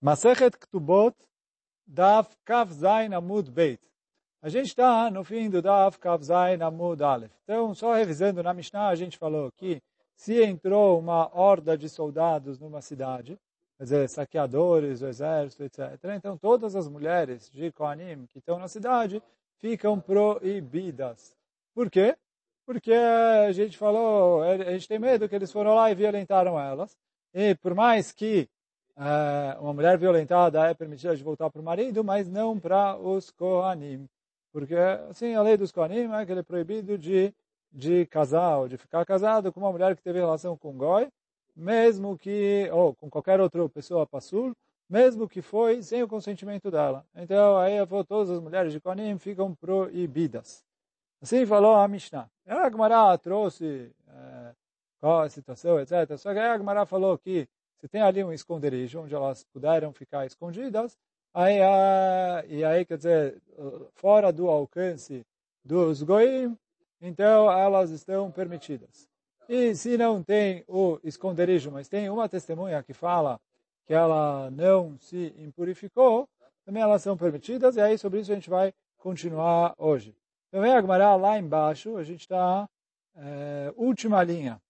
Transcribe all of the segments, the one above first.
Masechet Ktubot, Daf Kaf Zain Amud Beit. A gente está no fim do Daf Kaf Zain Amud Aleph. Então, só revisando na Mishnah, a gente falou que se entrou uma horda de soldados numa cidade, quer dizer, saqueadores, o exército, etc. Então, todas as mulheres de Kohanim que estão na cidade ficam proibidas. Por quê? Porque a gente falou, a gente tem medo que eles foram lá e violentaram elas. E por mais que uma mulher violentada é permitida de voltar para o marido, mas não para os Kohanim. Porque, assim, a lei dos Kohanim é que ele é proibido de, de casar, ou de ficar casado com uma mulher que teve relação com Goi, mesmo que, ou com qualquer outra pessoa passul, mesmo que foi sem o consentimento dela. Então, aí todas as mulheres de Kohanim ficam proibidas. Assim falou a Mishnah. A Gemara trouxe é, qual a situação, etc. Só que a Gemara falou que se tem ali um esconderijo onde elas puderam ficar escondidas, aí, a, e aí, quer dizer, fora do alcance dos goim, então elas estão permitidas. E se não tem o esconderijo, mas tem uma testemunha que fala que ela não se impurificou, também elas são permitidas, e aí sobre isso a gente vai continuar hoje. Então vem a Gemara lá embaixo, a gente está, é, última linha.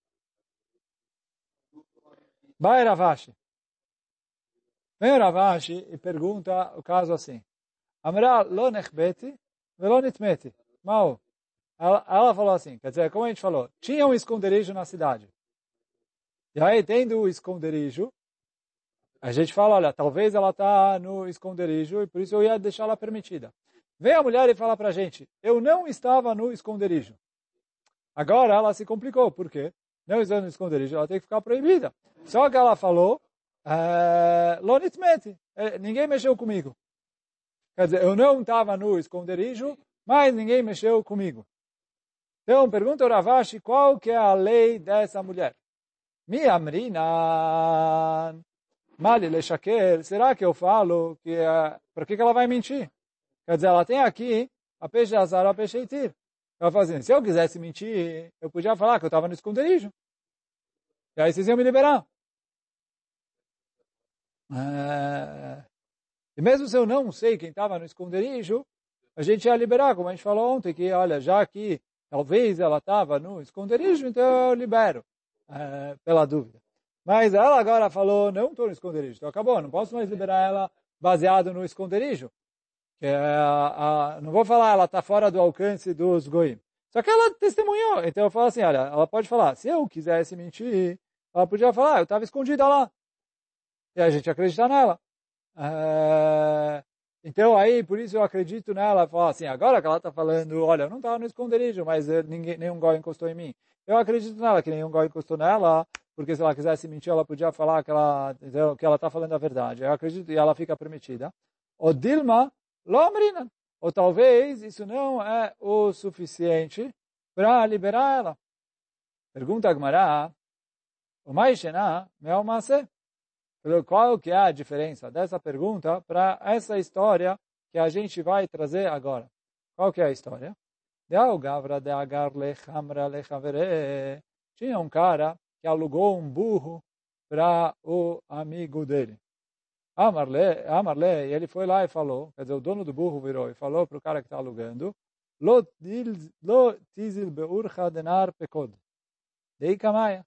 Vai Ravashi. Vem Ravashi e pergunta o caso assim. Amra lo nechbeti velo nitmeti. Mal. Ela, ela falou assim, quer dizer, como a gente falou, tinha um esconderijo na cidade. E aí, tendo o esconderijo, a gente fala, olha, talvez ela está no esconderijo e por isso eu ia deixá-la permitida. Vem a mulher e fala para a gente, eu não estava no esconderijo. Agora ela se complicou, por quê? Não estando no esconderijo, ela tem que ficar proibida. Só que ela falou, eh, Lonitmeti, eh, ninguém mexeu comigo. Quer dizer, eu não estava no esconderijo, mas ninguém mexeu comigo. Então, pergunta o Ravashi, qual que é a lei dessa mulher? Mi amrina, mali lechaker, será que eu falo que, uh, por que, que ela vai mentir? Quer dizer, ela tem aqui a peixe azar, a peixe itir. Ela fala assim, se eu quisesse mentir, eu podia falar que eu estava no esconderijo. E aí vocês iam me liberar. É... E mesmo se eu não sei quem estava no esconderijo, a gente ia liberar, como a gente falou ontem, que olha, já que talvez ela estava no esconderijo, então eu libero, é, pela dúvida. Mas ela agora falou, não estou no esconderijo, então acabou, não posso mais liberar ela baseado no esconderijo. Que é a, a, não vou falar, ela está fora do alcance dos goim. Só que ela testemunhou. Então eu falo assim, olha, ela pode falar, se eu quisesse mentir, ela podia falar, ah, eu estava escondida lá. E a gente acredita nela. É... Então aí, por isso eu acredito nela, falar assim, agora que ela está falando, olha, eu não estava no esconderijo, mas ninguém, nenhum gol encostou em mim. Eu acredito nela, que nenhum gol encostou nela, porque se ela quisesse mentir, ela podia falar que ela que ela está falando a verdade. Eu acredito e ela fica permitida. O Dilma, Lomrina. Ou talvez isso não é o suficiente para liberar ela. Pergunta a Gmará, o Maishena, meu Masé. Qual que é a diferença dessa pergunta para essa história que a gente vai trazer agora? Qual que é a história? Tinha um cara que alugou um burro para o amigo dele. Amarle, Amarle, ele foi lá e falou, quer dizer, o dono do burro virou e falou para o cara que está alugando, Lo tizil beurcha denar pekod. Dei kamaya.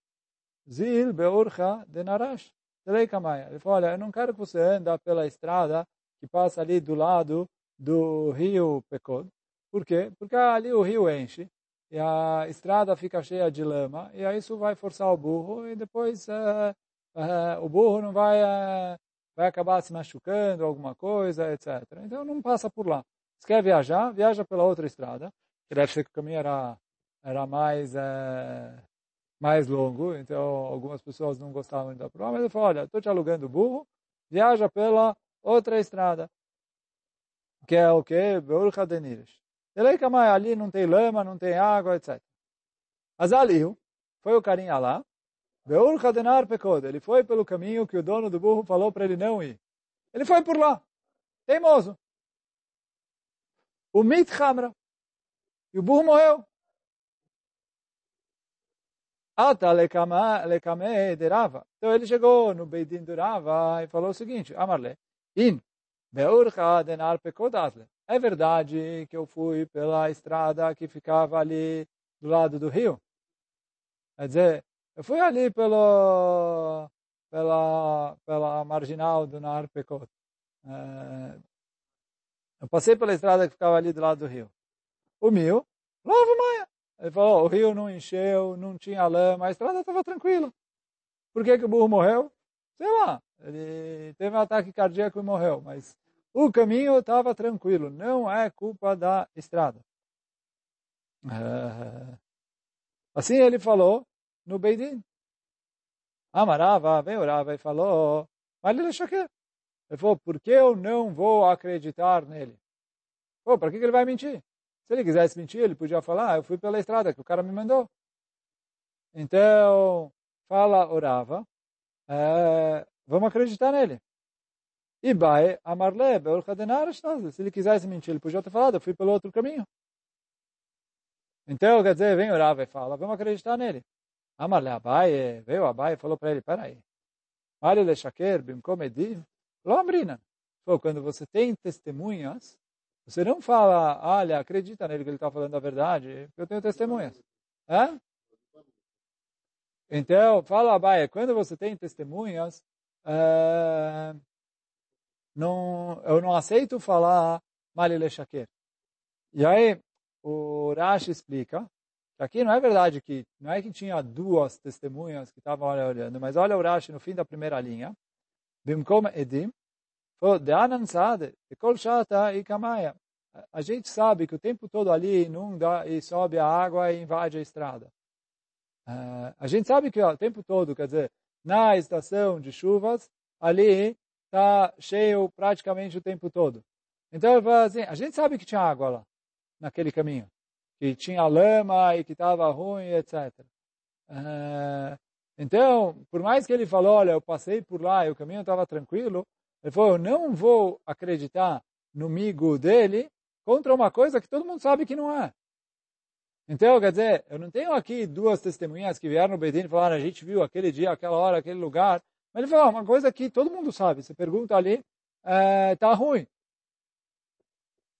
Zil beurcha denarash. Dei kamaya. Ele falou, olha, eu não quero que você ande pela estrada que passa ali do lado do rio Pekod. Por quê? Porque ali o rio enche e a estrada fica cheia de lama e aí isso vai forçar o burro e depois uh, uh, o burro não vai uh, vai acabar se machucando, alguma coisa, etc. Então não passa por lá. Se quer viajar, viaja pela outra estrada, que deve ser que o caminho era, era mais, é, mais longo, então algumas pessoas não gostavam de por lá, mas ele falou, olha, estou te alugando burro, viaja pela outra estrada, que é o que? Beurcha Denires. Ali não tem lama, não tem água, etc. Azaliu, foi o carinha lá, ele foi pelo caminho que o dono do burro falou para ele não ir. Ele foi por lá. Teimoso. O mit hamra. E o burro morreu. Ata lekame. Então ele chegou no Beidin do Rava e falou o seguinte, Amarle, in beurcha denar pekodatle. É verdade que eu fui pela estrada que ficava ali do lado do rio? Quer dizer, eu fui ali pelo, pela, pela marginal do Nar Pekot. É, eu passei pela estrada que ficava ali do lado do rio. O mil, lava maia. Ele falou, o rio não encheu, não tinha lama, a estrada estava tranquila. Por que, que o burro morreu? Sei lá, ele teve um ataque cardíaco e morreu, mas o caminho estava tranquilo, não é culpa da estrada. É, assim ele falou no Beidin. Amarava, veio Rava e falou, mas ele ele falou, por que eu não vou acreditar nele? Pô, para que, que ele vai mentir? Se ele quisesse mentir, ele podia falar, ah, eu fui pela estrada que o cara me mandou. Então, fala orava, é, vamos acreditar nele. E vai amarle, se ele quisesse mentir, ele podia ter falado, eu fui pelo outro caminho. Então, quer dizer, vem orava e fala, vamos acreditar nele. Amarle Abaye, veio Abaye e falou para ele, peraí, Mari le shaker bimkom edim, lo amrina. Quando você tem testemunhas, você não fala, olha, acredita nele que ele está falando a verdade, eu tenho testemunhas. É? Então, fala, Abaia, quando você tem testemunhas, é, não, eu não aceito falar Malile Shaker. E aí, o Rashi explica aqui não é verdade que, não é que tinha duas testemunhas que estavam olhando, mas olha o Rashi no fim da primeira linha. Bimkom Edim, a gente sabe que o tempo todo ali inunda e sobe a água e invade a estrada. Uh, a gente sabe que ó, o tempo todo, quer dizer, na estação de chuvas, ali está cheio praticamente o tempo todo. Então, assim, a gente sabe que tinha água lá, naquele caminho. Que tinha lama e que estava ruim, etc. Uh, então, por mais que ele falou, olha, eu passei por lá e o caminho estava tranquilo, ele falou, eu não vou acreditar no migo dele contra uma coisa que todo mundo sabe que não é. Então, quer dizer, eu não tenho aqui duas testemunhas que vieram no Bedin e falaram, a gente viu aquele dia, aquela hora, aquele lugar. Mas ele falou, uma coisa que todo mundo sabe. Você pergunta ali, é, tá ruim.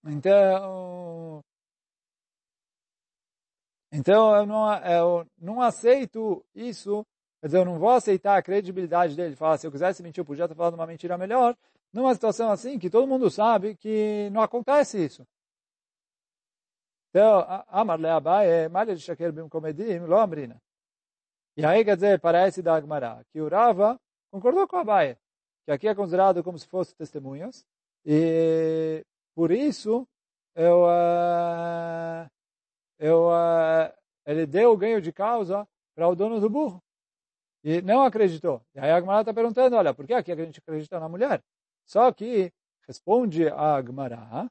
Então, então eu não, eu não aceito isso Quer dizer, eu não vou aceitar a credibilidade dele. Falar, se eu quisesse mentir, eu podia estar falando uma mentira melhor. Numa situação assim, que todo mundo sabe que não acontece isso. Então, Amar le Abaye, Malha de Shaker bim komedim, lo amrina. E aí, quer dizer, parece da Agmará, que o Rava concordou com a Abaye, que aqui é considerado como se fosse testemunhas, e por isso, eu, uh, eu, uh, ele deu o ganho de causa para o dono do burro. E não acreditou. E aí a Agmará está perguntando, olha, por que aqui a gente acredita na mulher? Só que responde a Agmará,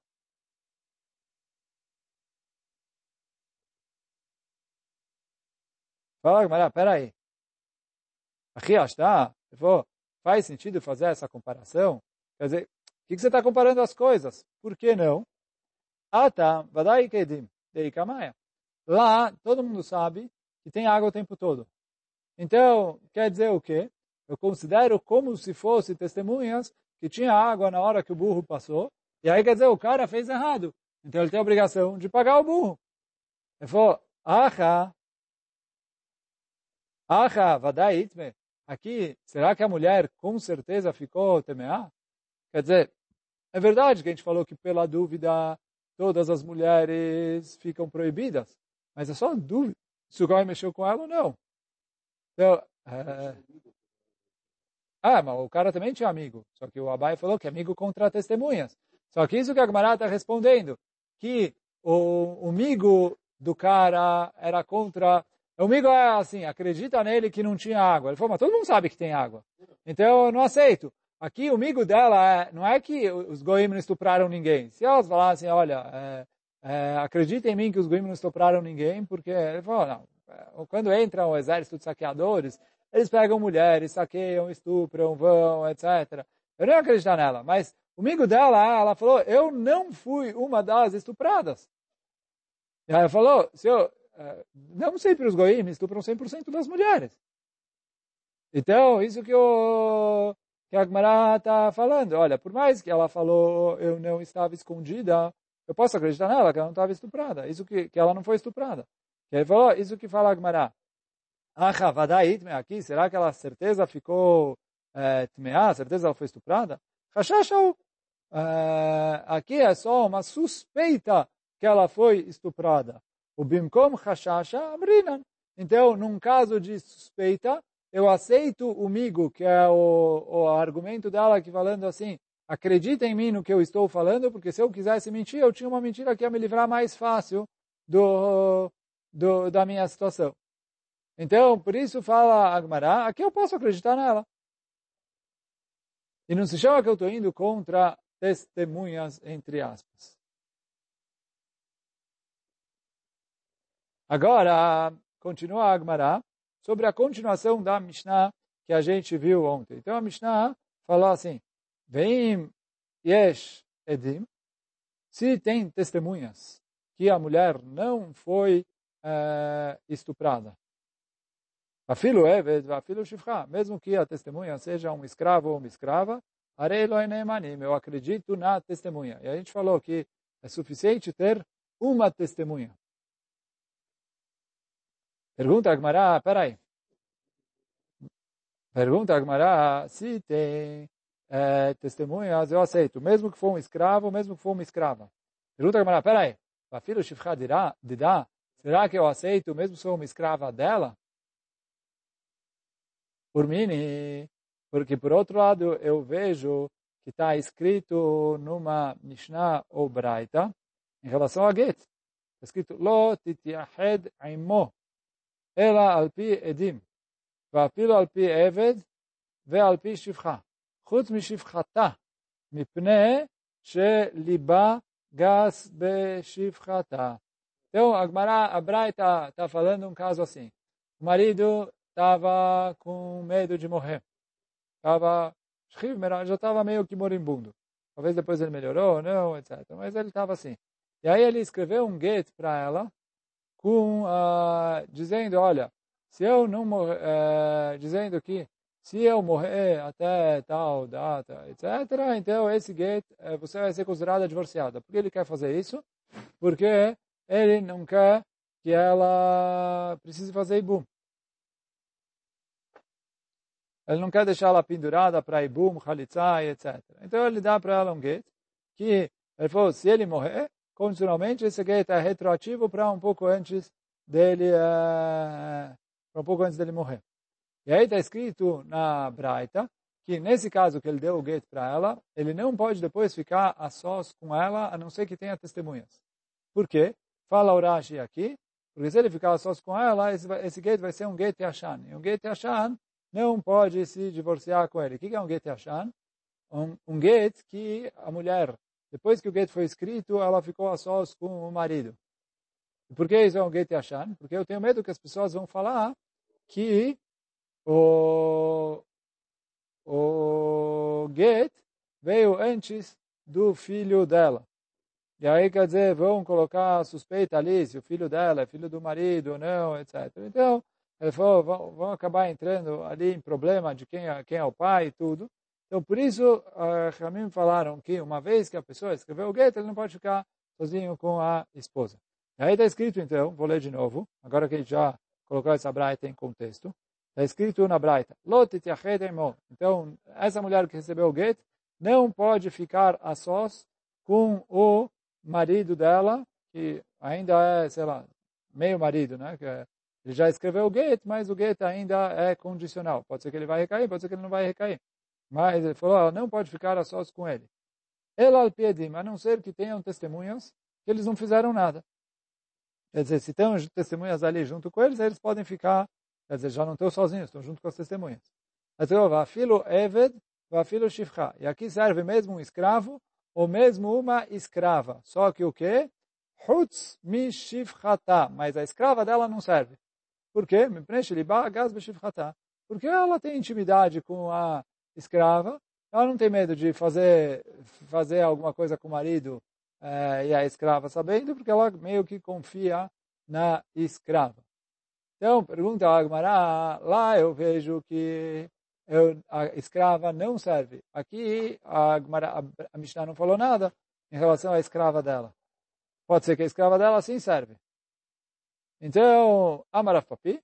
Fala, Agmará, peraí. Aqui está, faz sentido fazer essa comparação? Quer dizer, o que, que você está comparando as coisas? Por que não? Ata, vadai kedim, deikamaia. Lá, todo mundo sabe que tem água o tempo todo. Então, quer dizer o quê? Eu considero como se fosse testemunhas que tinha água na hora que o burro passou, e aí quer dizer, o cara fez errado. Então ele tem a obrigação de pagar o burro. Ele falou, Acha, Acha, vadaitme. Aqui, será que a mulher com certeza ficou temeá? Quer dizer, é verdade que a gente falou que pela dúvida todas as mulheres ficam proibidas, mas é só dúvida se o Goy mexeu com ela ou não. Então, é... Ah, mas o cara também tinha amigo. Só que o Abai falou que amigo contra testemunhas. Só que isso que a Gemara está respondendo, que o amigo do cara era contra... O amigo é assim, acredita nele que não tinha água. Ele falou, mas todo mundo sabe que tem água. Então eu não aceito. Aqui o amigo dela é, não é que os goim não estupraram ninguém. Se elas falassem, olha, é, é, acredita em mim que os goim não estupraram ninguém, porque ele falou, não, quando entra o exército de saqueadores, eles pegam mulheres, saqueiam, estupram, vão, etc. Eu não ia acreditar nela, mas o amigo dela, ela falou, eu não fui uma das estupradas. E ela falou, se eu, uh, não sempre os goim estupram 100% das mulheres. Então, isso que, o, que a Agmará está falando. Olha, por mais que ela falou eu não estava escondida, eu posso acreditar nela que ela não estava estuprada. Isso que, que ela não foi estuprada. Que ele falou, isso que fala Agmará. Ah, vadait aqui, será que ela certeza ficou é, tmeá, certeza ela foi estuprada? Hashashau. É, aqui é só uma suspeita que ela foi estuprada. O bimkom hashasha amrinan. Então, num caso de suspeita, eu aceito o migo, que é o, o argumento dela que falando assim, acredita em mim no que eu estou falando, porque se eu quisesse mentir, eu tinha uma mentira que ia me livrar mais fácil do, do, da minha situação. Então, por isso fala Agmará, aqui eu posso acreditar nela. E não se chama que eu estou indo contra testemunhas, entre aspas. Agora, continua Agmará, sobre a continuação da Mishnah que a gente viu ontem. Então a Mishnah falou assim, Vem yesh edim, se tem testemunhas que a mulher não foi uh, estuprada. Afilo eved, afilo shifra, mesmo que a testemunha seja um escravo ou uma escrava, eu acredito na testemunha. E a gente falou que é suficiente ter uma testemunha. Pergunta a Agmará, peraí. Pergunta a Agmará, se tem é, testemunhas, eu aceito, mesmo que for um escravo, mesmo que for uma escrava. Pergunta a Gamara, peraí, chifcha Shifra Didá, será que eu aceito, mesmo se for uma escrava dela? Por mim, porque por outro lado eu vejo que está escrito numa Mishnah ou Braita em relação a Get. Está escrito, Lo titiahed aimo, ela alpi edim, vafilo alpi eved, ve alpi shifra. חוץ משפחתה, מפני שליבה גס בשפחתה. Então, a Gemara, a Braita está falando um caso assim. O marido estava com medo de morrer. Estava, já estava meio que moribundo. Talvez depois ele melhorou, não, etc. Mas ele estava assim. E aí ele escreveu um get para ela, com uh, dizendo, olha, se eu não morrer, uh, dizendo que se eu morrer até tal data, etc., então esse get, uh, você vai ser considerada divorciada. Por que ele quer fazer isso? Porque ele não quer que ela precise fazer ibum. Ele não quer deixar ela pendurada para ibum, khalitza, etc. Então ele dá para ela um get que ele falou, se ele morrer, condicionalmente, esse get é retroativo para um pouco antes dele, uh, um pouco antes dele morrer. E aí está escrito na Braita que nesse caso que ele deu o get para ela, ele não pode depois ficar a sós com ela, a não ser que tenha testemunhas. Por quê? Fala o Rashi aqui, porque se ele ficar a sós com ela, esse, esse vai ser um get Yashan. E um get Yashan não pode se divorciar com ele. O que é um get Yashan? Um, um get que a mulher depois que o get foi escrito, ela ficou a sós com o marido. E por que isso é um get Yashan? Porque eu tenho medo que as pessoas vão falar que o, o get veio antes do filho dela. E aí, quer dizer, vão colocar suspeita ali se o filho dela é filho do marido ou não, etc. Então, ele falou, vão, vão acabar entrando ali em problema de quem é, quem é o pai e tudo. Então, por isso, uh, Ramim falaram que uma vez que a pessoa escreveu o get, ele não pode ficar sozinho com a esposa. E aí está escrito, então, vou ler de novo, agora que a já colocou essa braita em contexto, está escrito na braita, então, essa mulher que recebeu o get não pode ficar a sós com o marido dela, que ainda é, sei lá, meio marido, né? Que é, ele já escreveu o get, mas o get ainda é condicional. Pode ser que ele vai recair, pode ser que ele não vai recair. Mas ele falou, ela não pode ficar a sós com ele. Ela al piedim, a não ser que tenham testemunhas que eles não fizeram nada. Quer dizer, se tem testemunhas ali junto com eles, eles podem ficar, quer dizer, já não estão sozinhos, estão junto com as testemunhas. Vafilo eved, vafilo shifcha. E aqui serve mesmo um escravo, ou mesmo uma escrava. Só que o quê? Hutz mi shifchata. Mas a escrava dela não serve. Por quê? Porque ela tem intimidade com a escrava, ela não tem medo de fazer, fazer alguma coisa com o marido é, e a escrava sabendo, porque ela meio que confia na escrava. Então, pergunta a Agmará, lá eu vejo que eu, a escrava não serve. Aqui a, Agmará, a Mishnah não falou nada em relação à escrava dela. Pode ser que a escrava dela sim serve. Então, Amaraf Papi,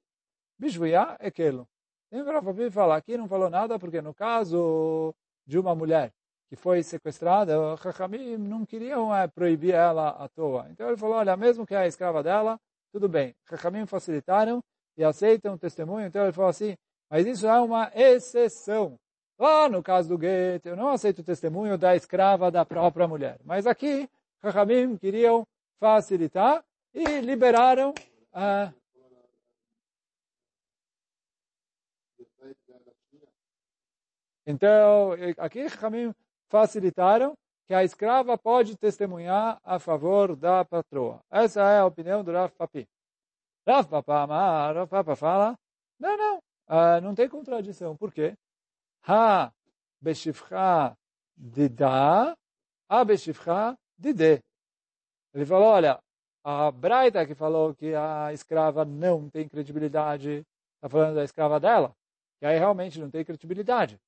Bishvuya é aquilo. Tem Amaraf Papi fala, aqui não falou nada porque no caso de uma mulher que foi sequestrada, o Chachamim não queriam é, proibir ela à toa. Então ele falou, olha, mesmo que é a escrava dela, tudo bem. Chachamim facilitaram e aceitam o testemunho. Então ele falou assim, mas isso é uma exceção. Lá no caso do gueto, eu não aceito o testemunho da escrava da própria mulher. Mas aqui, Chachamim queriam facilitar e liberaram a Então, aqui Chachamim facilitaram que a escrava pode testemunhar a favor da patroa. Essa é a opinião do Rav Papi. Rav Papa Rav Papa fala, não, não, uh, não tem contradição. Por quê? Ha beshivcha dida, a beshivcha dide. Ele falou, olha, a Braita que falou que a escrava não tem credibilidade, está falando da escrava dela, que aí realmente não tem credibilidade.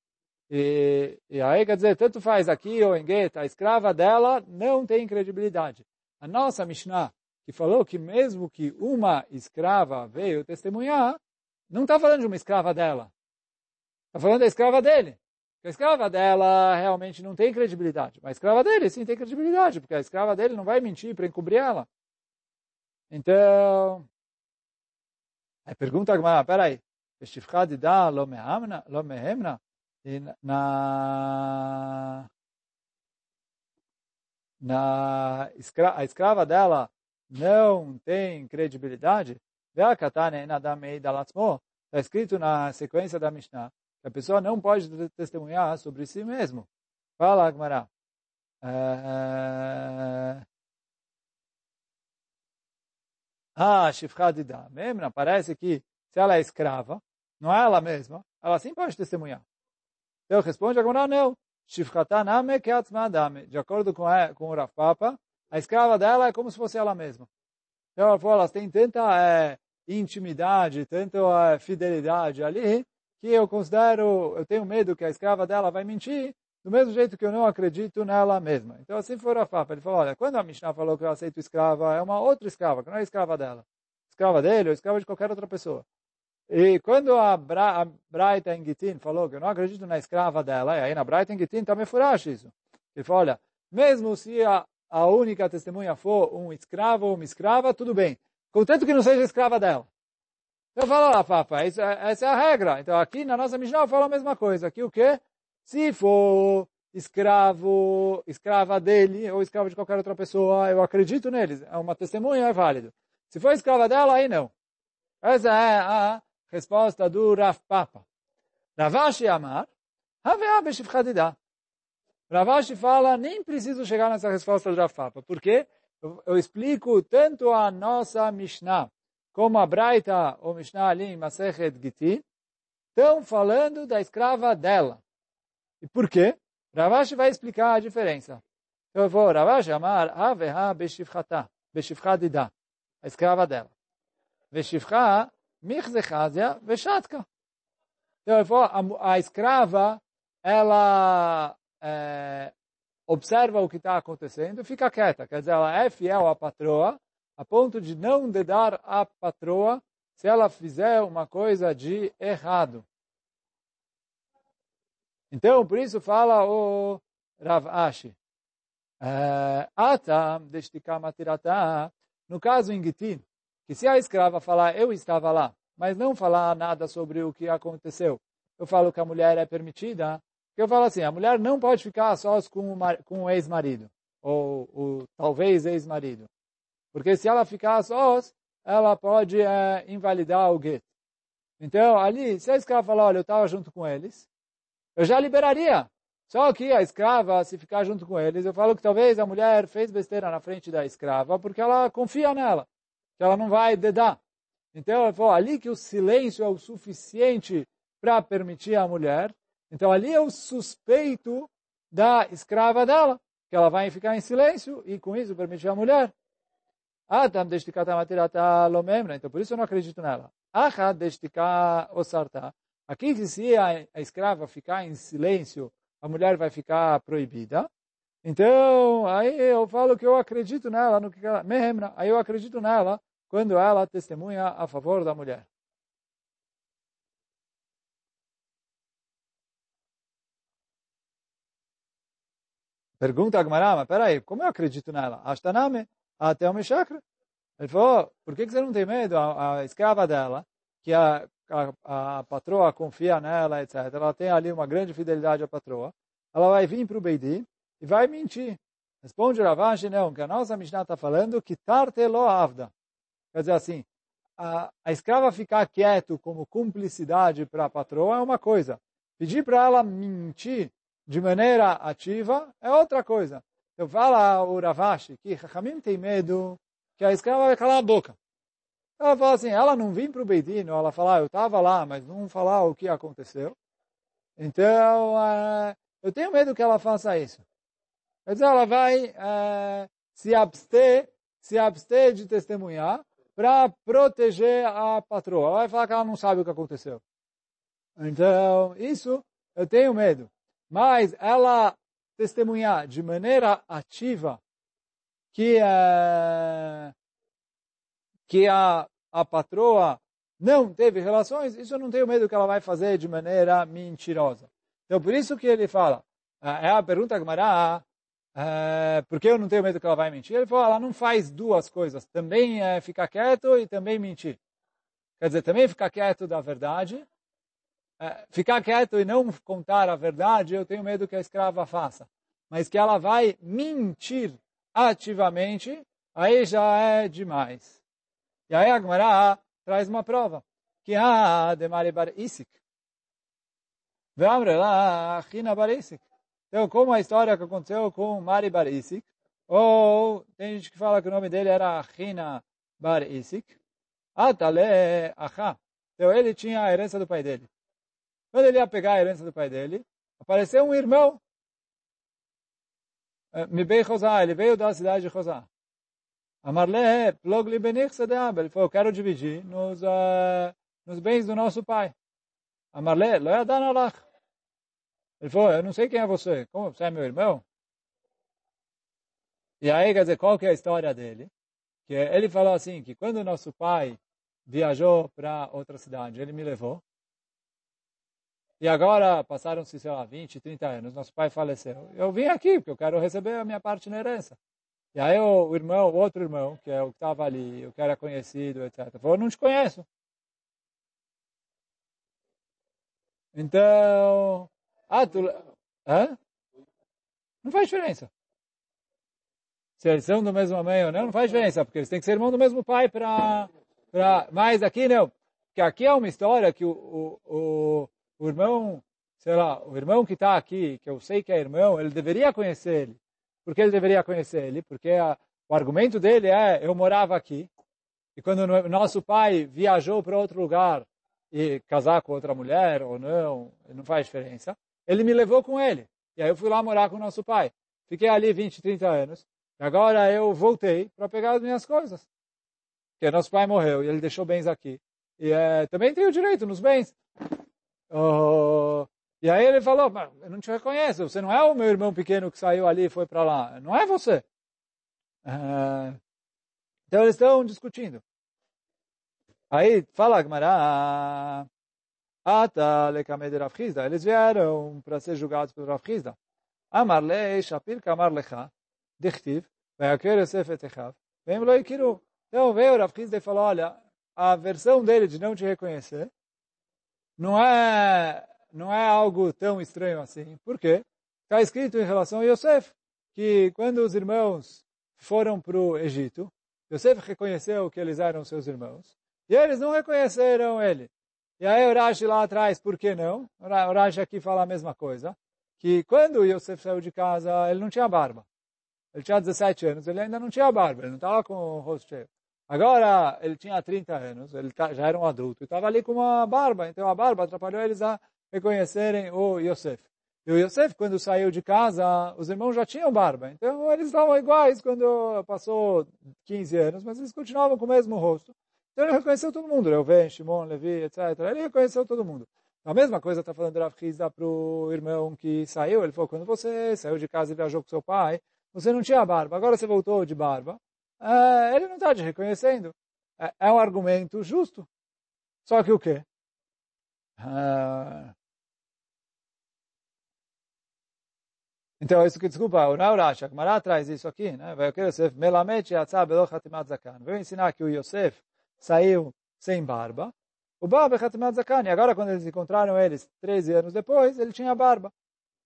E, e aí, quer dizer, tanto faz aqui ou em Gueta, a escrava dela não tem credibilidade. A nossa Mishnah, que falou que mesmo que uma escrava veio testemunhar, não está falando de uma escrava dela. Está falando da escrava dele. A escrava dela realmente não tem credibilidade. Mas a escrava dele sim tem credibilidade, porque a escrava dele não vai mentir para encobrir ela. Então, aí pergunta a peraí, Eshifchad da lo mehemna? Na, na escra, a escrava dela não tem credibilidade, está escrito na sequência da Mishnah que a pessoa não pode testemunhar sobre si mesmo. Fala, Agmará. Eh, ah, Shifchadida. Memna, parece que se ela é escrava, não é ela mesma, ela sim pode testemunhar. Então responde agora não. Shifchataname keatzmadame. De acordo com, a, com o Rav Papa, a escrava dela é como se fosse ela mesma. Então ela falou, têm tanta é, intimidade, tanta é, fidelidade ali, que eu considero, eu tenho medo que a escrava dela vai mentir, do mesmo jeito que eu não acredito nela mesma. Então assim foi o Papa. Ele falou, olha, quando a Mishnah falou que eu aceito escrava, é uma outra escrava, que não é escrava dela. Escrava dele ou escrava de qualquer outra pessoa. E quando a, Bra, a Braita falou que eu não acredito na escrava dela, e aí na Braita em Gitin também furaste isso. Ele falou, olha, mesmo se a, a única testemunha for um escravo ou uma escrava, tudo bem. Contanto que não seja escrava dela. Então fala lá, Papa, isso, é, essa é a regra. Então aqui na nossa Mishnah fala a mesma coisa. Aqui o quê? Se for escravo, escrava dele ou escravo de qualquer outra pessoa, eu acredito neles. É uma testemunha, é válido. Se for escrava dela, aí não. Essa é a Resposta do Rav Papa. Ravashi Amar, Havea Beshivchadida. Ravashi fala, nem preciso chegar nessa resposta do Rav Papa. Por quê? Eu, eu explico tanto a nossa Mishnah como a Braita, ou Mishnah ali em Masechet Gitin, estão falando da escrava dela. E por quê? Ravashi vai explicar a diferença. Então eu vou, Ravashi Amar, Aveha Beshivchata, Beshivchadida, a escrava dela. Beshivcha Michzechazia Veshatka. Então, a, a escrava, ela é, observa o que está acontecendo fica quieta. Quer dizer, ela é fiel à patroa, a ponto de não dedar a patroa se ela fizer uma coisa de errado. Então, por isso fala o Rav Ashi. Ata, deshtikamatirata, no caso em Gitin, que se a escrava falar, eu estava lá, mas não falar nada sobre o que aconteceu, eu falo que a mulher é permitida, eu falo assim, a mulher não pode ficar sós com o, com o ex-marido, ou, ou talvez ex-marido. Porque se ela ficar sós, ela pode é, invalidar o gueto. Então, ali, se a escrava falar, olha, eu estava junto com eles, eu já liberaria. Só que a escrava, se ficar junto com eles, eu falo que talvez a mulher fez besteira na frente da escrava porque ela confia nela que ela não vai dedar. Então, ela falou ali que o silêncio é o suficiente para permitir a mulher. Então, ali é o suspeito da escrava dela, que ela vai ficar em silêncio e com isso permitir a mulher. Lomemra. Então, por isso eu não acredito nela. Aqui, se a, a escrava ficar em silêncio, a mulher vai ficar proibida. Então, aí eu falo que eu acredito nela, no que ela, aí eu acredito nela quando ela testemunha a favor da mulher. Pergunta a Gmará, mas peraí, como eu acredito nela? Ashtaname, até o Meshakra. Ele falou, por que você não tem medo? A, a escrava dela, que a, a, a, patroa confia nela, etc. Ela tem ali uma grande fidelidade à patroa. Ela vai vir para o Beidi e vai mentir. Responde Ravashi, não, que a nossa Mishnah está falando que tartelo avda. Quer dizer assim, a, a escrava ficar quieto como cumplicidade para a patroa é uma coisa. Pedir para ela mentir de maneira ativa é outra coisa. Então fala o Ravashi que Chachamim tem medo que a escrava vai calar a boca. Ela fala assim, ela não vim para o Beidino, ela fala, ah, eu estava lá, mas não falar o que aconteceu. Então, uh, eu tenho medo que ela faça isso. Quer dizer, ela vai uh, se abster, se abster de testemunhar para proteger a patroa. Ela vai falar que ela não sabe o que aconteceu. Então, isso eu tenho medo. Mas ela testemunhar de maneira ativa que, é, que a, a patroa não teve relações, isso eu não tenho medo que ela vai fazer de maneira mentirosa. Então, por isso que ele fala, é a pergunta que Mará, é, por que eu não tenho medo que ela vai mentir? Ele falou, ela não faz duas coisas, também é ficar quieto e também mentir. Quer dizer, também ficar quieto da verdade é, ficar quieto e não contar a verdade, eu tenho medo que a escrava faça. Mas que ela vai mentir ativamente, aí já é demais. E aí a traz uma prova. Que há de Mari Bar Isik. Bar Isik. Então, como a história que aconteceu com Mari Bar Isik, ou tem gente que fala que o nome dele era Hina Bar Isik, Atale Acha. Então, ele tinha a herança do pai dele. Quando ele ia pegar a herança do pai dele, apareceu um irmão. Eh, Mibei Chosá, ele veio da cidade de Chosá. Amarle, plog li benich sedeab. Ele falou, eu quero dividir nos, uh, nos bens do nosso pai. Amarle, lo yadan alach. Ele falou, eu não sei quem é você. Como você é meu irmão? E aí, quer dizer, qual que é a história dele? Que ele falou assim, que quando nosso pai viajou para outra cidade, ele me levou. E agora passaram-se, sei lá, 20, 30 anos, nosso pai faleceu. Eu vim aqui porque eu quero receber a minha parte na herança. E aí o irmão, o outro irmão, que é o que estava ali, o que era conhecido, etc., falou, não te conheço. Então, hã? não faz diferença. Se eles são do mesmo mãe ou não, não faz diferença, porque eles têm que ser irmão do mesmo pai para... Mas aqui não, porque aqui é uma história que o, o, o o irmão, sei lá, o irmão que está aqui, que eu sei que é irmão, ele deveria conhecer ele. Por que ele deveria conhecer ele? Porque a, o argumento dele é, eu morava aqui, e quando nosso pai viajou para outro lugar e casar com outra mulher ou não, não faz diferença, ele me levou com ele. E aí eu fui lá morar com o nosso pai. Fiquei ali 20, 30 anos. E agora eu voltei para pegar as minhas coisas. Porque nosso pai morreu e ele deixou bens aqui. E é, também tenho direito nos bens. Oh, e aí ele falou, eu não te reconheço, você não é o meu irmão pequeno que saiu ali e foi para lá, não é você. Uh, então eles estão discutindo. Aí fala Gmará, eles vieram para ser julgados pelo Rav Chizda. Amar le, shapir kamar lecha, dichtiv, ve'aker Yosef etechav, ve'im lo ikiru. Então veio o Rav Chizda e falou, olha, a versão dele de não te reconhecer não é, não é algo tão estranho assim. Por quê? Está escrito em relação a Yosef, que quando os irmãos foram para o Egito, Yosef reconheceu que eles eram seus irmãos, e eles não reconheceram ele. E aí o Rashi lá atrás, por que não? O Rashi aqui fala a mesma coisa, que quando Yosef saiu de casa, ele não tinha barba. Ele tinha 17 anos, ele ainda não tinha barba, ele não estava com o rosto cheio. Agora, ele tinha 30 anos, ele tá, já era um adulto, e estava ali com uma barba, então a barba atrapalhou eles a reconhecerem o Yosef. E o Yosef, quando saiu de casa, os irmãos já tinham barba. Então, eles estavam iguais quando passou 15 anos, mas eles continuavam com o mesmo rosto. Então, ele reconheceu todo mundo. Reuven, Shimon, Levi, etc. Ele reconheceu todo mundo. A mesma coisa está falando Rav Hizda para o irmão que saiu. Ele falou, quando você saiu de casa e viajou com seu pai, você não tinha barba. Agora você voltou de barba. É, ele não está te reconhecendo. É, é, um argumento justo. Só que o quê? É... Então, isso que, desculpa, o Naurash, a Gemara traz isso aqui, né? Vai o Yosef, Melamed Yatzah Belo Chatimat Zakan. Ensinar que o Yosef saiu sem barba, o Baba Khatimat Zakani. Agora, quando eles encontraram eles 13 anos depois, ele tinha barba.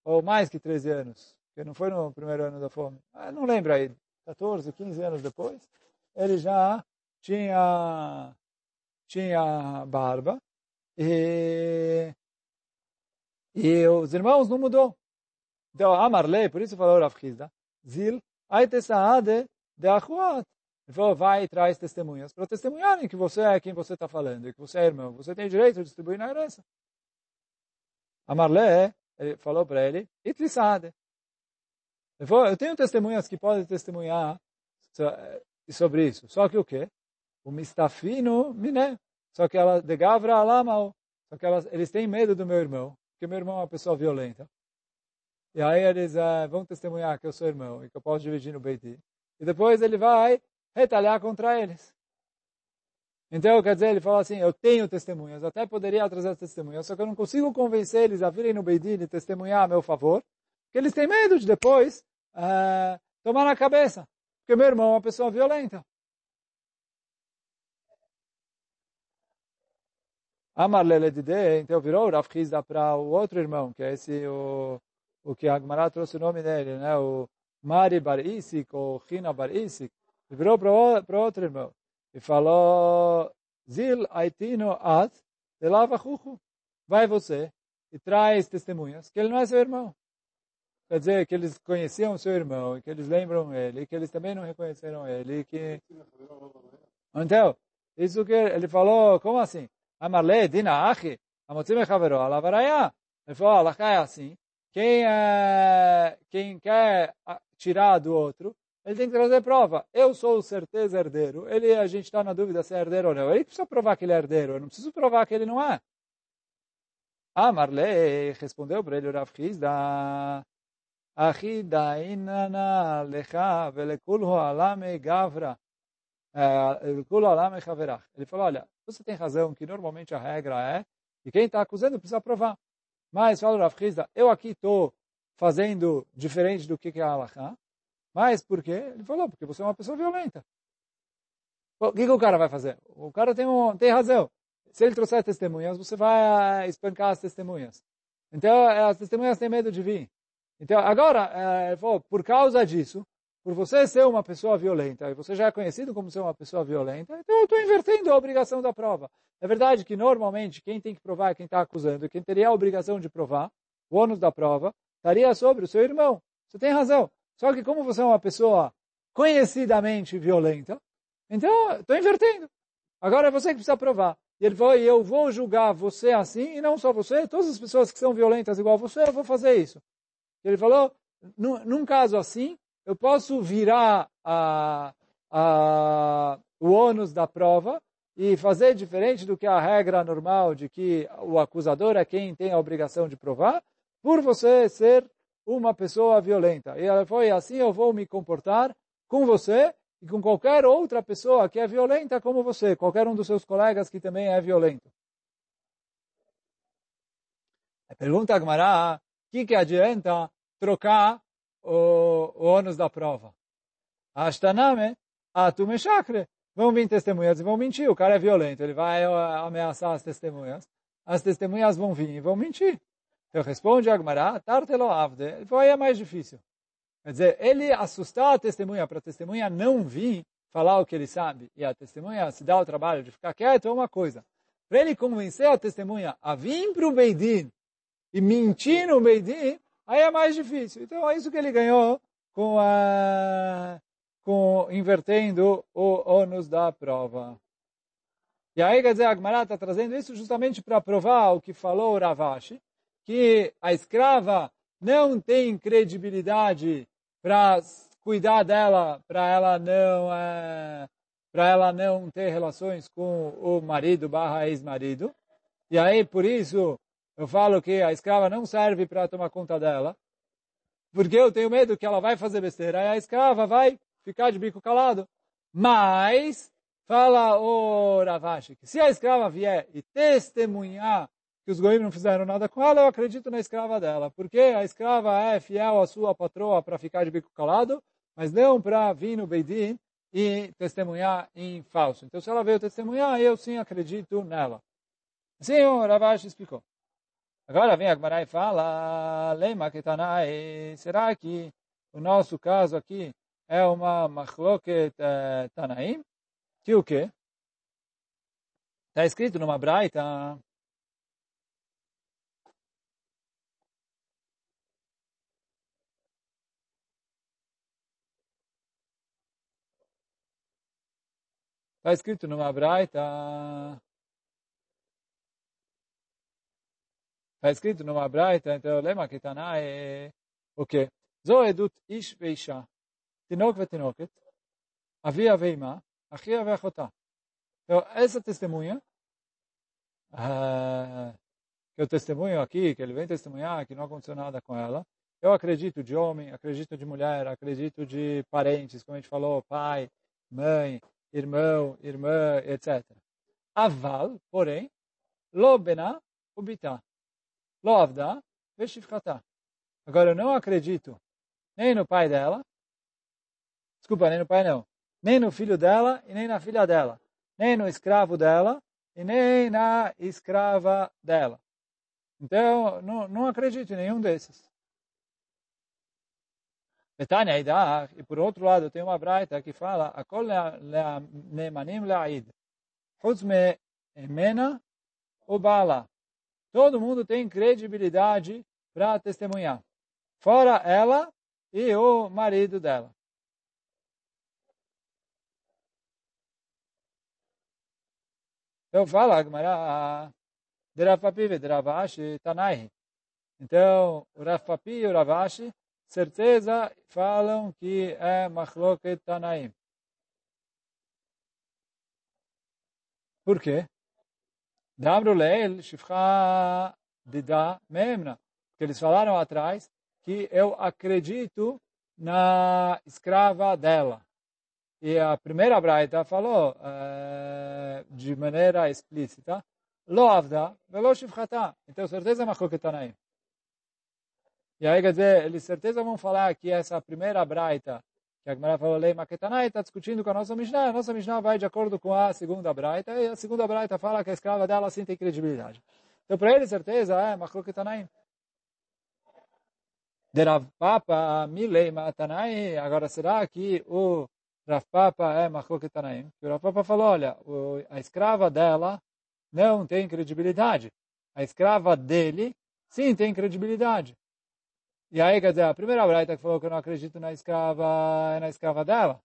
Ou mais que 13 anos. Porque não foi no primeiro ano da fome. Ah, não lembro aí. 14, 15 anos depois, ele já tinha, tinha barba. E, e os irmãos não mudou. Então, Amarle, por isso falou Rav Chizda, Zil, Aitesaade de Achuat. Ele falou, vai e traz testemunhas para testemunharem que você é quem você está falando, que você é irmão. Você tem direito de distribuir na herança. Amarle, ele falou para ele, Itlisade. Ele falou, eu tenho testemunhas que podem testemunhar sobre isso. Só que o quê? O mistafino miné. Só que ela, de gavra alamal. Só que elas, eles têm medo do meu irmão, porque meu irmão é uma pessoa violenta. E aí eles uh, vão testemunhar que eu sou irmão e que eu posso dividir no Beiti. E depois ele vai retalhar contra eles. Então, quer dizer, ele fala assim, eu tenho testemunhas, até poderia trazer testemunhas, só que eu não consigo convencer eles a virem no Beidin e testemunhar a meu favor, porque eles têm medo de depois uh, tomar na cabeça, porque meu irmão é uma pessoa violenta. Amar Leledide, então virou Rav Chizda para o outro irmão, que é esse, o, o que Agmará trouxe o nome dele, né? o Mari Bar Isik, ou China Bar Isik, e virou para outro irmão e falou, Zil aitino de lava Vai você e traz testemunhas que ele não é seu irmão. Quer dizer, que eles conheciam seu irmão, que eles lembram ele, que eles também não reconheceram ele, que... Então, isso que ele falou, como assim? Amarle, dina achi. Ele falou, Allah é assim, quem, é, quem quer tirar do outro, ele tem que trazer prova. Eu sou certeza herdeiro. Ele, a gente está na dúvida se é herdeiro ou não. Ele precisa provar que ele é herdeiro. Eu não preciso provar que ele não é. Ah, Marley respondeu para ele, Rav Chizda, Achida inana lecha velekulhu alame gavra, velekulhu alame chaverach. Ele falou, olha, você tem razão que normalmente a regra é que quem está acusando precisa provar. Mas, fala Rav Chizda, eu aqui estou fazendo diferente do que é a halakha, mas por quê? Ele falou, porque você é uma pessoa violenta. O que, que o cara vai fazer? O cara tem, um, tem razão. Se ele trouxer testemunhas, você vai espancar as testemunhas. Então, as testemunhas têm medo de vir. Então, agora, ele falou, por causa disso, por você ser uma pessoa violenta, e você já é conhecido como ser uma pessoa violenta, então eu estou invertendo a obrigação da prova. É verdade que, normalmente, quem tem que provar é quem está acusando, quem teria a obrigação de provar, o ônus da prova, estaria sobre o seu irmão. Você tem razão. Só que como você é uma pessoa conhecidamente violenta, então estou invertendo. Agora é você que precisa provar. E ele falou, eu vou julgar você assim, e não só você, todas as pessoas que são violentas igual você, eu vou fazer isso. E ele falou, num caso assim, eu posso virar a, a, o ônus da prova e fazer diferente do que a regra normal de que o acusador é quem tem a obrigação de provar, por você ser uma pessoa violenta. E ela foi assim, eu vou me comportar com você e com qualquer outra pessoa que é violenta como você, qualquer um dos seus colegas que também é violento. Pergunta a Gmará, o que, que adianta trocar o, o ônus da prova? Ashtaname, atume chakre. Vão vir testemunhas e vão mentir. O cara é violento, ele vai ameaçar as testemunhas. As testemunhas vão vir e vão mentir. Então responde Agmará, Tartelo Avde, aí é mais difícil. Quer dizer, ele assustar a testemunha para a testemunha não vir falar o que ele sabe e a testemunha se dá o trabalho de ficar quieto é uma coisa. Para ele convencer a testemunha a vir para o Beidin e mentir no Beidin, aí é mais difícil. Então é isso que ele ganhou com a com invertendo o ônus da prova. E aí, quer dizer, a Agmará está trazendo isso justamente para provar o que falou o Ravashi, que a escrava não tem credibilidade para cuidar dela, para ela não é, para ela não ter relações com o marido barra ex-marido. E aí, por isso, eu falo que a escrava não serve para tomar conta dela, porque eu tenho medo que ela vai fazer besteira e a escrava vai ficar de bico calado. Mas, fala o Ravashi, que se a escrava vier e testemunhar que os goim não fizeram nada com ela, eu acredito na escrava dela. Porque a escrava é fiel à sua patroa para ficar de bico calado, mas não para vir no Beidin e testemunhar em falso. Então, se ela veio testemunhar, eu sim acredito nela. Assim o Ravashi explicou. Agora vem a Gemara e fala, Lema Ketanai, será que o nosso caso aqui é uma machloket uh, Tanaim? Que o quê? Está escrito numa braita, Está escrito numa braita. Está escrito numa braita, então lema que Taná é o quê? זו עדות איש ואישה, תינוק ותינוקת, אבי ואימה, אחיה ואחותה. Então, essa testemunha, uh, que eu testemunho aqui, que ele vem testemunhar que não aconteceu nada com ela, eu acredito de homem, acredito de mulher, acredito de parentes, como a gente falou, pai, mãe, irmão, irmã, etc. Aval, porém, lo bena ubita, lo. Agora, eu não acredito nem no pai dela, desculpa, nem no pai não, nem no filho dela e nem na filha dela, nem no escravo dela e nem na escrava dela. Então, não, não acredito em nenhum desses. Betânia Idah, e por outro lado tem uma braita que fala Akol Neemanim La'id, Chutz me Emena o Bala. Todo mundo tem credibilidade para testemunhar, fora ela e o marido dela. Então fala, Agmará, Derafapi e Deravashi Tanai. Então, o Rafapi e o Ravashi certeza falam que é Machloket Tanaim. Por quê? Damru Shifcha Dida Memna. Porque eles falaram atrás que eu acredito na escrava dela. E a primeira braita falou uh, de maneira explícita, Lo avda, velo shivchata. Então, certeza é Machloket Tanaim. E aí, quer dizer, eles certeza vão falar que essa primeira braita, que a Gemara falou, Lei Maketanai, está discutindo com a nossa Mishnah, a nossa Mishnah vai de acordo com a segunda braita, e a segunda braita fala que a escrava dela sim tem credibilidade. Então, para ele, certeza é Machloketanaim. De Rav Papa, Milei Matanai, agora será que o Rav Papa é Machloketanaim? O Rav Papa falou, olha, a escrava dela não tem credibilidade. A escrava dele, sim, tem credibilidade. E aí, quer dizer, a primeira braita que falou que eu não acredito na escrava é na escrava dela.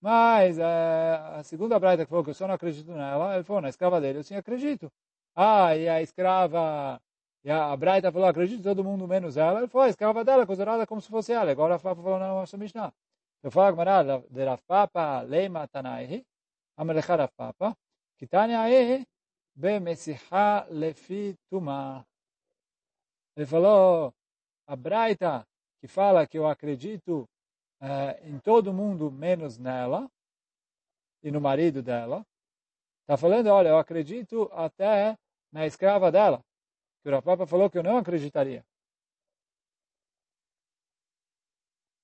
Mas é, a segunda braita que falou que eu só não acredito nela, ele falou, na escrava dele eu sim acredito. Ah, e a escrava, e a, a braita falou, acredito todo mundo menos ela. Ele falou, a escrava dela é considerada como se fosse ela. Agora a Papa falou, não, nossa Mishnah. Eu falo, Gmará, de Rav Leima Tanaihi, Amelecha Rav Papa, Kitania Mesiha Lefi Tuma. Ele falou, a Braita, que fala que eu acredito uh, em todo mundo menos nela e no marido dela, está falando, olha, eu acredito até na escrava dela, que o Papa falou que eu não acreditaria.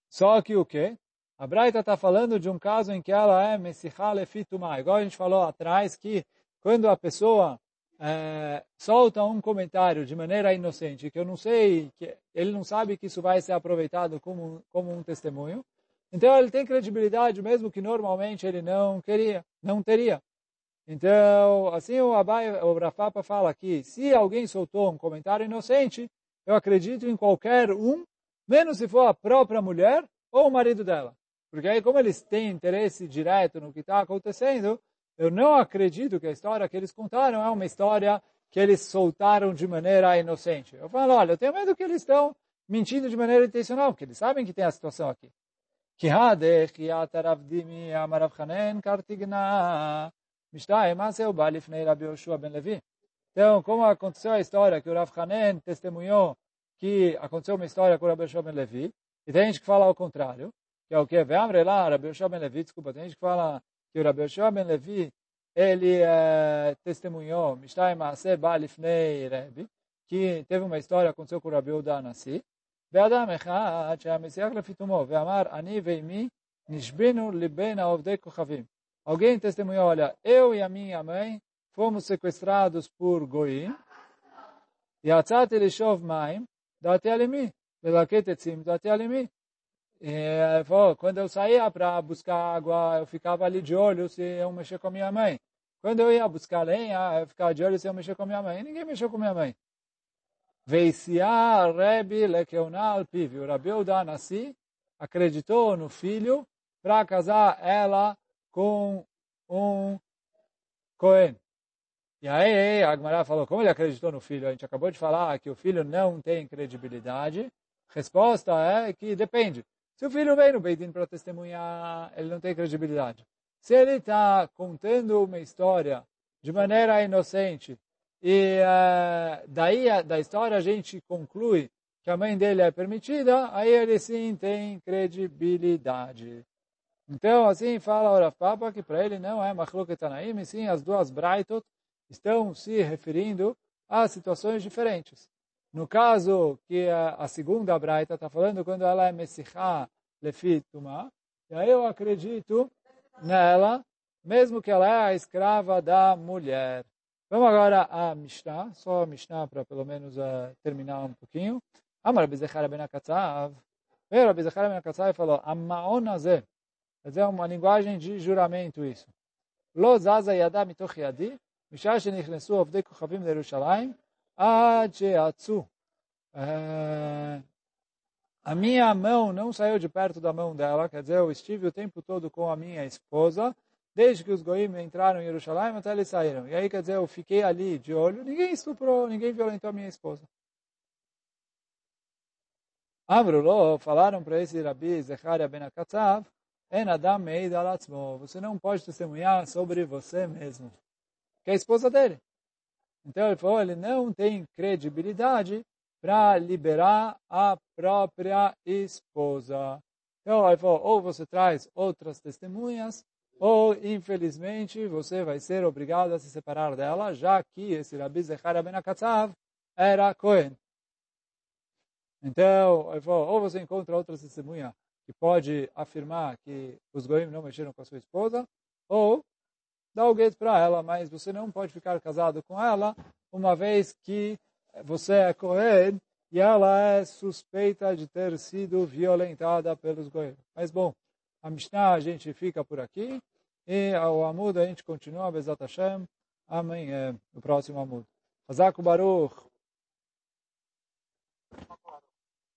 Só que o quê? A Braita está falando de um caso em que ela é Messichá Lefituma. Igual a gente falou atrás que quando a pessoa é, solta um comentário de maneira inocente, que eu não sei, que ele não sabe que isso vai ser aproveitado como, como um testemunho, então ele tem credibilidade mesmo que normalmente ele não queria, não teria. Então, assim o Abai, o Rafapa fala aqui, se alguém soltou um comentário inocente, eu acredito em qualquer um, menos se for a própria mulher ou o marido dela. Porque aí, como eles têm interesse direto no que está acontecendo, eu não acredito que a história que eles contaram é uma história que eles soltaram de maneira inocente. Eu falo, olha, eu tenho medo que eles estão mentindo de maneira intencional, porque eles sabem que tem a situação aqui. Então, como aconteceu a história que o Rav Hanen testemunhou que aconteceu uma história com o Rabbi ben Levi, e tem gente que fala ao contrário, que é o que? Vem lá, Rabbi Yoshua ben Levi, desculpa, tem gente que fala que o Rabi Yoshua ben Levi, ele é, testemunhou, Mishtay Maaseh Ba Lifnei Rebbe, que teve uma história que aconteceu com o Rabi Uda Anassi, ואדם אחד שהמסיח לפי תומו ואמר, אני ואמי נשבינו לבין העובדי כוכבים. Alguém testemunhou, olha, eu e a minha mãe fomos sequestrados por Goim, e יצאתי לשאוב מים, דעתי על אמי, ולקט עצים, דעתי על אמי. Quando eu saía para buscar água, eu ficava ali de olho se eu mexer com a minha mãe. Quando eu ia buscar lenha, eu ficava de olho se eu mexer com a minha mãe. E ninguém mexeu com a minha mãe. Veisia Rebi Lekeunal Pivi. O Rabi Nassi acreditou no filho para casar ela com um Cohen. E aí a Agmará falou, como ele acreditou no filho? A gente acabou de falar que o filho não tem credibilidade. Resposta é que depende. Se o filho vem no Beidin para testemunhar, ele não tem credibilidade. Se ele está contando uma história de maneira inocente, e uh, daí da história a gente conclui que a mãe dele é permitida, aí ele sim tem credibilidade. Então, assim fala o Rav Papa que para ele não é Machloket Tanaim, e sim as duas Braitot estão se referindo a situações diferentes. No caso que a, a segunda Braita está falando, quando ela é Messichá Lefituma, e aí eu acredito nela, mesmo que ela é a escrava da mulher. Vamos agora a Mishnah, só a Mishnah para pelo menos uh, terminar um pouquinho. Amar Bezechara Ben Akatzav. Veio Bezechara Ben Akatzav e falou, Amaon Quer dizer, é uma linguagem de juramento isso. Lo zaza yada mitoch yadi, mishash shenichnesu ofdei kochavim de Yerushalayim, Ajeatsu. É... A minha mão não saiu de perto da mão dela, quer dizer, eu estive o tempo todo com a minha esposa, desde que os goim entraram em Jerusalém até eles saíram. E aí, quer dizer, eu fiquei ali de olho, ninguém estuprou, ninguém violentou a minha esposa. Avrulô, falaram para esse Rabi Zecharia ben Akatzav, Enadam você não pode testemunhar sobre você mesmo. Que é a esposa dele. Então ele falou, ele não tem credibilidade para liberar a própria esposa. Então ele falou, ou você traz outras testemunhas, ou, infelizmente, você vai ser obrigado a se separar dela, já que esse Rabi Zechariah ben Akatzav era Cohen. Então, ele falou, ou você encontra outra testemunha que pode afirmar que os goim não mexeram com a sua esposa, ou dá o gueto para ela, mas você não pode ficar casado com ela, uma vez que você é Cohen e ela é suspeita de ter sido violentada pelos goim. Mas, bom, a Mishnah a gente fica por aqui e o Amud a gente continua, Bezat Hashem, amanhã, no próximo Amud. Hazak Baruch.